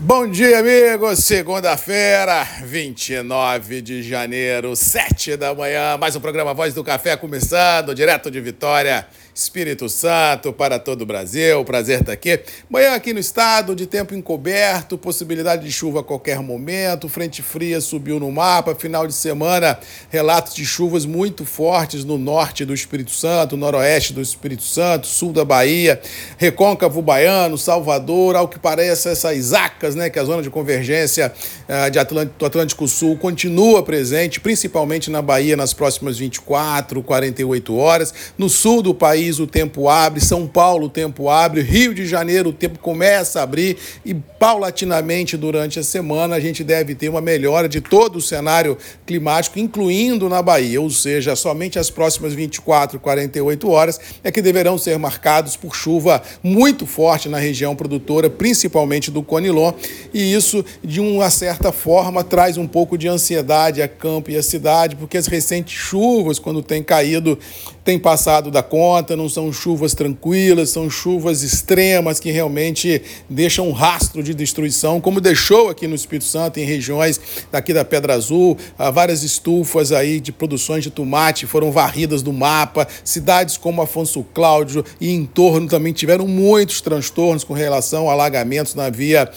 Bom dia, amigos. Segunda-feira, 29 de janeiro, 7 da manhã. Mais um programa Voz do Café começando, direto de Vitória, Espírito Santo, para todo o Brasil. Prazer estar aqui. Manhã aqui no estado, de tempo encoberto, possibilidade de chuva a qualquer momento. Frente fria subiu no mapa. Final de semana, relatos de chuvas muito fortes no norte do Espírito Santo, noroeste do Espírito Santo, sul da Bahia, Recôncavo Baiano, Salvador. Ao que parece, essas acas, né, que a zona de convergência uh, de Atlântico, do Atlântico Sul continua presente, principalmente na Bahia, nas próximas 24, 48 horas. No sul do país, o tempo abre, São Paulo o tempo abre, Rio de Janeiro o tempo começa a abrir e paulatinamente durante a semana a gente deve ter uma melhora de todo o cenário climático, incluindo na Bahia, ou seja, somente as próximas 24, 48 horas é que deverão ser marcados por chuva muito forte na região produtora, principalmente do Conilon, e isso de uma certa forma traz um pouco de ansiedade a campo e a cidade, porque as recentes chuvas, quando têm caído, têm passado da conta, não são chuvas tranquilas, são chuvas extremas que realmente deixam um rastro de destruição, como deixou aqui no Espírito Santo, em regiões daqui da Pedra Azul, várias estufas aí de produções de tomate foram varridas do mapa, cidades como Afonso Cláudio e em torno também tiveram muitos transtornos com relação a alagamentos na via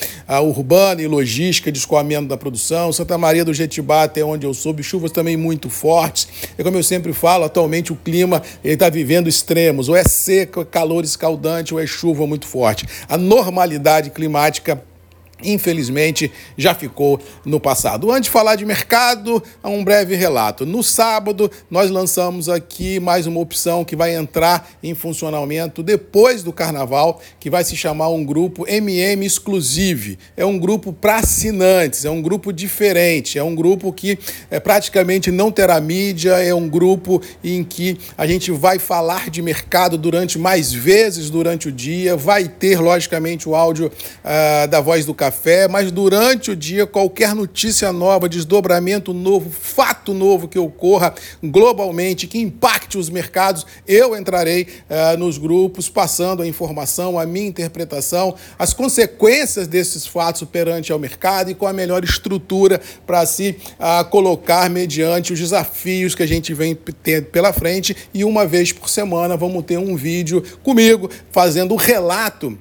urbana e logística de escoamento da produção, Santa Maria do Jetibá, até onde eu soube, chuvas também muito fortes, e como eu sempre falo, atualmente o clima está vivendo extremos, ou é seca, calor escaldante, ou é chuva muito forte. A normalidade climática infelizmente já ficou no passado. Antes de falar de mercado, um breve relato. No sábado, nós lançamos aqui mais uma opção que vai entrar em funcionamento depois do carnaval, que vai se chamar um grupo MM Exclusive. É um grupo para assinantes, é um grupo diferente, é um grupo que é, praticamente não terá mídia, é um grupo em que a gente vai falar de mercado durante mais vezes durante o dia, vai ter, logicamente, o áudio uh, da voz do café café, mas durante o dia, qualquer notícia nova, desdobramento novo, fato novo que ocorra globalmente, que impacte os mercados, eu entrarei uh, nos grupos, passando a informação, a minha interpretação, as consequências desses fatos perante ao mercado e com a melhor estrutura para se uh, colocar mediante os desafios que a gente vem ter pela frente. E uma vez por semana vamos ter um vídeo comigo fazendo o relato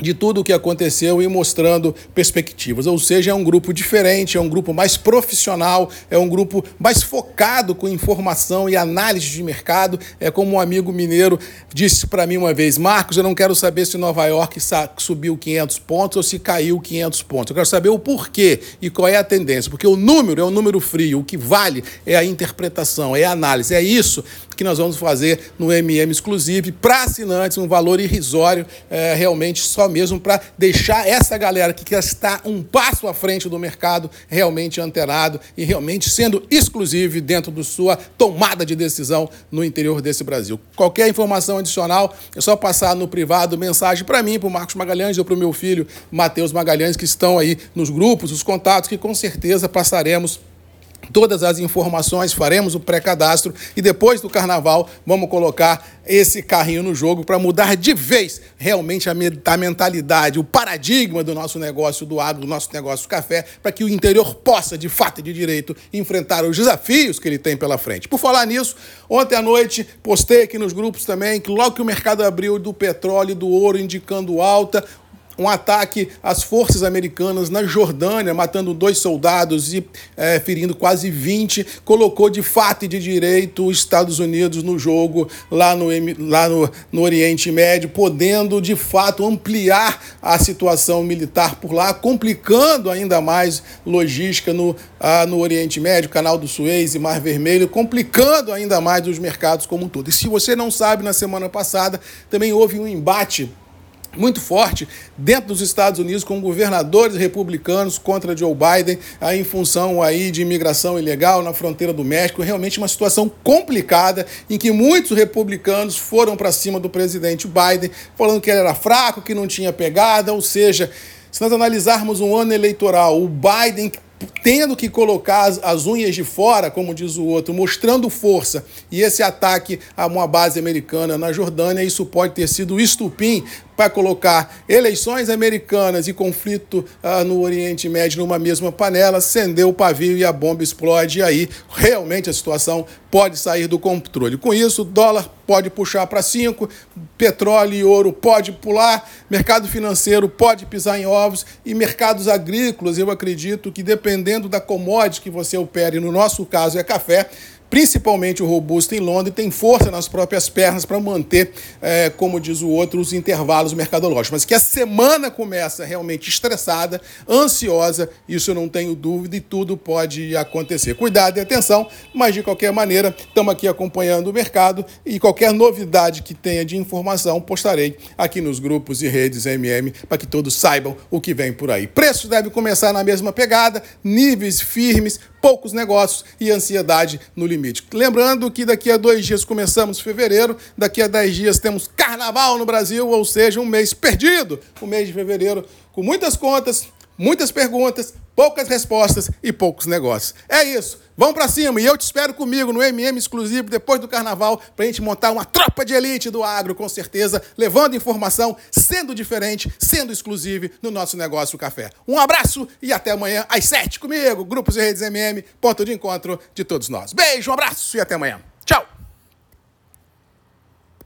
de tudo o que aconteceu e mostrando perspectivas. Ou seja, é um grupo diferente, é um grupo mais profissional, é um grupo mais focado com informação e análise de mercado. É como um amigo mineiro disse para mim uma vez: Marcos, eu não quero saber se Nova York subiu 500 pontos ou se caiu 500 pontos. Eu quero saber o porquê e qual é a tendência, porque o número é um número frio, o que vale é a interpretação, é a análise. É isso que nós vamos fazer no MM Exclusive para assinantes, um valor irrisório, é, realmente só mesmo para deixar essa galera que está um passo à frente do mercado realmente antenado e realmente sendo exclusivo dentro da sua tomada de decisão no interior desse Brasil. Qualquer informação adicional é só passar no privado mensagem para mim, para o Marcos Magalhães ou para o meu filho Matheus Magalhães, que estão aí nos grupos, os contatos, que com certeza passaremos todas as informações, faremos o pré-cadastro e depois do carnaval vamos colocar esse carrinho no jogo para mudar de vez realmente a, a mentalidade, o paradigma do nosso negócio do agro, do nosso negócio do café, para que o interior possa, de fato e de direito, enfrentar os desafios que ele tem pela frente. Por falar nisso, ontem à noite postei aqui nos grupos também que logo que o mercado abriu do petróleo e do ouro indicando alta, um ataque às forças americanas na Jordânia, matando dois soldados e é, ferindo quase 20, colocou de fato e de direito os Estados Unidos no jogo lá no, lá no, no Oriente Médio, podendo de fato ampliar a situação militar por lá, complicando ainda mais logística no, ah, no Oriente Médio, Canal do Suez e Mar Vermelho, complicando ainda mais os mercados como um todo. E se você não sabe, na semana passada também houve um embate muito forte dentro dos Estados Unidos com governadores republicanos contra Joe Biden aí em função aí de imigração ilegal na fronteira do México, realmente uma situação complicada em que muitos republicanos foram para cima do presidente Biden, falando que ele era fraco, que não tinha pegada, ou seja, se nós analisarmos um ano eleitoral, o Biden tendo que colocar as, as, unhas de fora, como diz o outro, mostrando força, e esse ataque a uma base americana na Jordânia, isso pode ter sido estupim para colocar eleições americanas e conflito ah, no Oriente Médio numa mesma panela, acendeu o pavio e a bomba explode. E aí, realmente, a situação pode sair do controle. Com isso, dólar pode puxar para 5, petróleo e ouro pode pular, mercado financeiro pode pisar em ovos e mercados agrícolas, eu acredito que dependendo da commodity que você opere, no nosso caso é café, principalmente o robusto em Londres, tem força nas próprias pernas para manter, é, como diz o outro, os intervalos mercadológicos. Mas que a semana começa realmente estressada, ansiosa, isso eu não tenho dúvida e tudo pode acontecer. Cuidado e atenção, mas de qualquer maneira, estamos aqui acompanhando o mercado e qualquer novidade que tenha de informação, postarei aqui nos grupos e redes MM para que todos saibam o que vem por aí. Preços devem começar na mesma pegada, níveis firmes, poucos negócios e ansiedade no limite. Lembrando que daqui a dois dias começamos fevereiro, daqui a dez dias temos carnaval no Brasil, ou seja, um mês perdido, o mês de fevereiro, com muitas contas, muitas perguntas, poucas respostas e poucos negócios. É isso. Vamos para cima e eu te espero comigo no MM exclusivo depois do carnaval para a gente montar uma tropa de elite do agro, com certeza, levando informação, sendo diferente, sendo exclusivo no nosso negócio café. Um abraço e até amanhã às sete comigo, grupos e redes MM, ponto de encontro de todos nós. Beijo, um abraço e até amanhã.